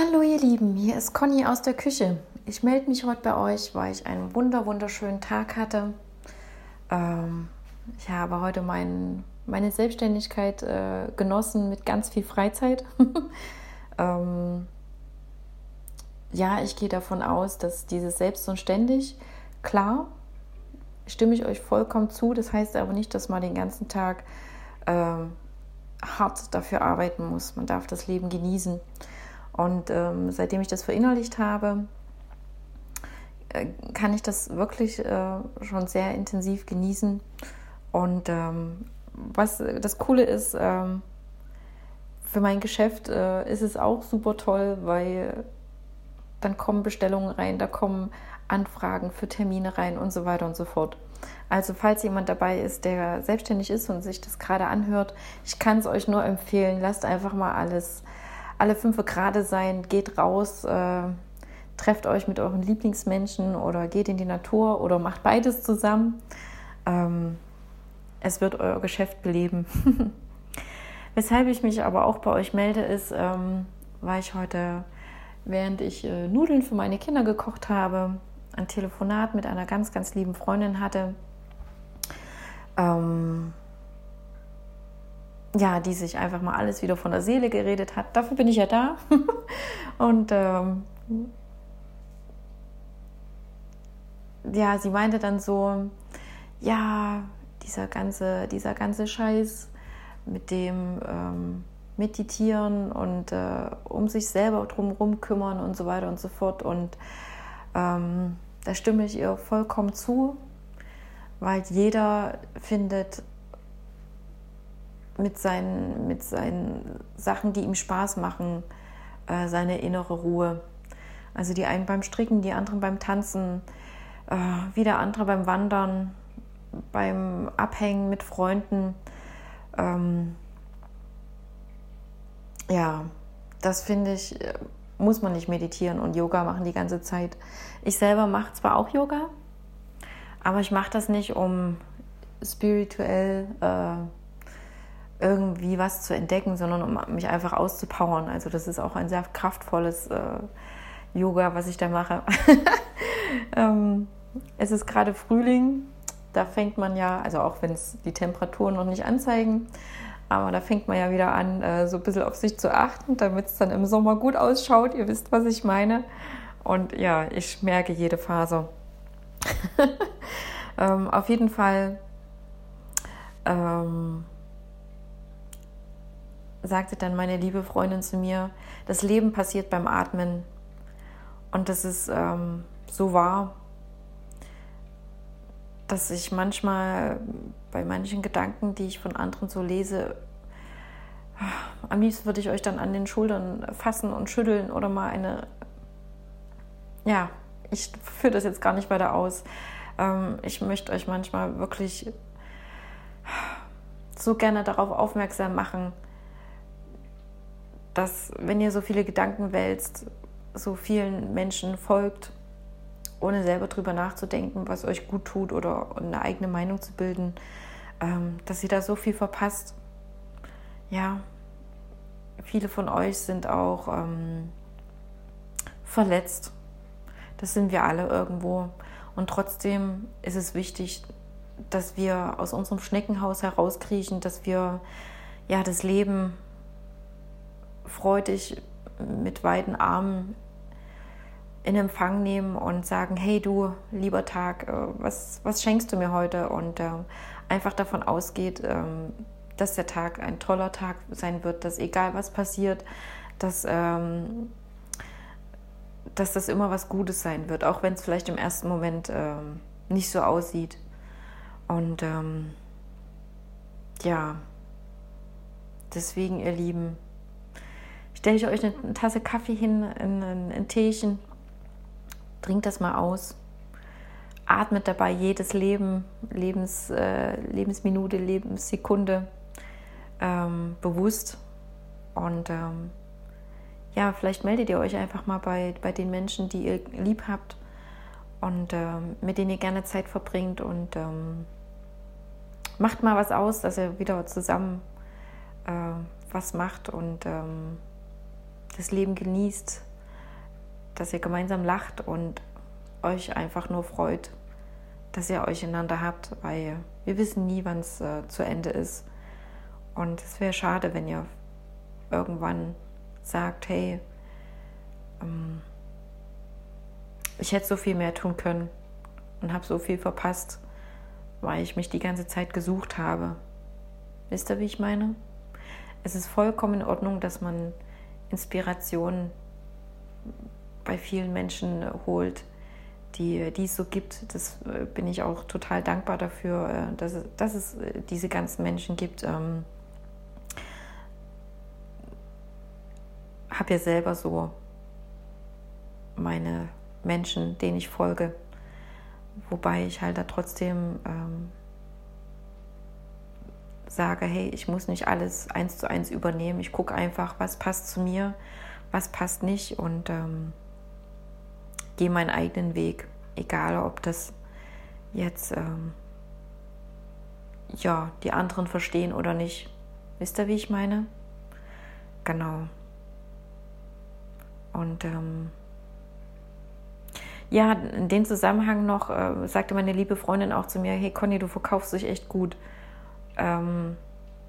Hallo ihr Lieben, hier ist Conny aus der Küche. Ich melde mich heute bei euch, weil ich einen wunder wunderschönen Tag hatte. Ähm, ich habe heute mein, meine Selbstständigkeit äh, genossen mit ganz viel Freizeit. ähm, ja, ich gehe davon aus, dass dieses Selbst und ständig, klar, stimme ich euch vollkommen zu. Das heißt aber nicht, dass man den ganzen Tag äh, hart dafür arbeiten muss. Man darf das Leben genießen. Und ähm, seitdem ich das verinnerlicht habe, äh, kann ich das wirklich äh, schon sehr intensiv genießen. Und ähm, was das Coole ist, ähm, für mein Geschäft äh, ist es auch super toll, weil dann kommen Bestellungen rein, da kommen Anfragen für Termine rein und so weiter und so fort. Also falls jemand dabei ist, der selbstständig ist und sich das gerade anhört, ich kann es euch nur empfehlen, lasst einfach mal alles alle fünf Grade sein, geht raus, äh, trefft euch mit euren Lieblingsmenschen oder geht in die Natur oder macht beides zusammen. Ähm, es wird euer Geschäft beleben. Weshalb ich mich aber auch bei euch melde, ist, ähm, weil ich heute, während ich äh, Nudeln für meine Kinder gekocht habe, ein Telefonat mit einer ganz, ganz lieben Freundin hatte. Ähm, ja, die sich einfach mal alles wieder von der Seele geredet hat. Dafür bin ich ja da. und ähm, ja, sie meinte dann so, ja, dieser ganze, dieser ganze Scheiß mit dem ähm, Meditieren und äh, um sich selber drumherum kümmern und so weiter und so fort. Und ähm, da stimme ich ihr vollkommen zu, weil jeder findet mit seinen, mit seinen Sachen, die ihm Spaß machen, äh, seine innere Ruhe. Also die einen beim Stricken, die anderen beim Tanzen, äh, wieder andere beim Wandern, beim Abhängen mit Freunden. Ähm, ja, das finde ich, äh, muss man nicht meditieren und Yoga machen die ganze Zeit. Ich selber mache zwar auch Yoga, aber ich mache das nicht, um spirituell äh, irgendwie was zu entdecken, sondern um mich einfach auszupowern. Also das ist auch ein sehr kraftvolles äh, Yoga, was ich da mache. ähm, es ist gerade Frühling, da fängt man ja, also auch wenn es die Temperaturen noch nicht anzeigen, aber da fängt man ja wieder an, äh, so ein bisschen auf sich zu achten, damit es dann im Sommer gut ausschaut. Ihr wisst, was ich meine. Und ja, ich merke jede Phase. ähm, auf jeden Fall ähm, sagte dann meine liebe Freundin zu mir, das Leben passiert beim Atmen. Und das ist ähm, so wahr, dass ich manchmal bei manchen Gedanken, die ich von anderen so lese, am liebsten würde ich euch dann an den Schultern fassen und schütteln oder mal eine, ja, ich führe das jetzt gar nicht weiter aus. Ähm, ich möchte euch manchmal wirklich so gerne darauf aufmerksam machen, dass wenn ihr so viele Gedanken wälzt, so vielen Menschen folgt, ohne selber drüber nachzudenken, was euch gut tut oder eine eigene Meinung zu bilden, ähm, dass ihr da so viel verpasst. Ja, viele von euch sind auch ähm, verletzt. Das sind wir alle irgendwo. Und trotzdem ist es wichtig, dass wir aus unserem Schneckenhaus herauskriechen, dass wir ja das Leben freudig mit weiten Armen in Empfang nehmen und sagen, hey du, lieber Tag, äh, was, was schenkst du mir heute? Und äh, einfach davon ausgeht, ähm, dass der Tag ein toller Tag sein wird, dass egal was passiert, dass, ähm, dass das immer was Gutes sein wird, auch wenn es vielleicht im ersten Moment ähm, nicht so aussieht. Und ähm, ja, deswegen, ihr Lieben, stelle ich euch eine Tasse Kaffee hin, ein, ein Teechen, trinkt das mal aus, atmet dabei jedes Leben, Lebens, äh, Lebensminute, Lebenssekunde ähm, bewusst und ähm, ja, vielleicht meldet ihr euch einfach mal bei, bei den Menschen, die ihr lieb habt und ähm, mit denen ihr gerne Zeit verbringt und ähm, macht mal was aus, dass ihr wieder zusammen äh, was macht und ähm, das Leben genießt, dass ihr gemeinsam lacht und euch einfach nur freut, dass ihr euch einander habt, weil wir wissen nie, wann es äh, zu Ende ist. Und es wäre schade, wenn ihr irgendwann sagt, hey, ähm, ich hätte so viel mehr tun können und habe so viel verpasst, weil ich mich die ganze Zeit gesucht habe. Wisst ihr, wie ich meine? Es ist vollkommen in Ordnung, dass man Inspiration bei vielen Menschen holt, die, die es so gibt. Das äh, bin ich auch total dankbar dafür, äh, dass es, dass es äh, diese ganzen Menschen gibt. Ähm, habe ja selber so meine Menschen, denen ich folge, wobei ich halt da trotzdem ähm, sage, hey, ich muss nicht alles eins zu eins übernehmen. Ich gucke einfach, was passt zu mir, was passt nicht und ähm, gehe meinen eigenen Weg, egal ob das jetzt ähm, ja die anderen verstehen oder nicht. Wisst ihr, wie ich meine? Genau. Und ähm, ja, in dem Zusammenhang noch äh, sagte meine liebe Freundin auch zu mir, hey Conny, du verkaufst dich echt gut. Ähm,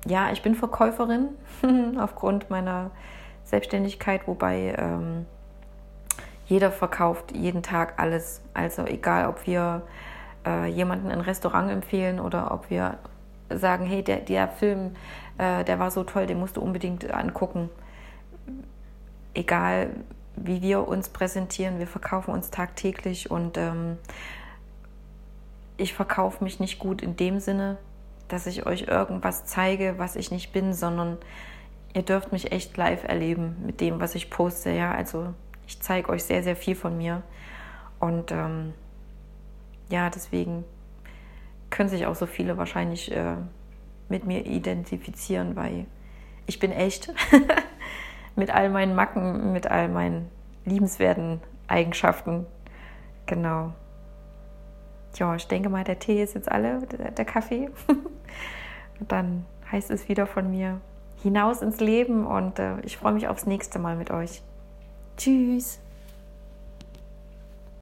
ja, ich bin Verkäuferin aufgrund meiner Selbstständigkeit, wobei ähm, jeder verkauft jeden Tag alles. Also egal, ob wir äh, jemanden ein Restaurant empfehlen oder ob wir sagen, hey, der, der Film, äh, der war so toll, den musst du unbedingt angucken. Egal, wie wir uns präsentieren, wir verkaufen uns tagtäglich und ähm, ich verkaufe mich nicht gut in dem Sinne, dass ich euch irgendwas zeige, was ich nicht bin, sondern ihr dürft mich echt live erleben mit dem, was ich poste. Ja, also ich zeige euch sehr, sehr viel von mir. Und ähm, ja, deswegen können sich auch so viele wahrscheinlich äh, mit mir identifizieren, weil ich bin echt mit all meinen Macken, mit all meinen liebenswerten Eigenschaften. Genau. Ja, ich denke mal, der Tee ist jetzt alle, der Kaffee. und dann heißt es wieder von mir hinaus ins Leben und äh, ich freue mich aufs nächste Mal mit euch. Tschüss.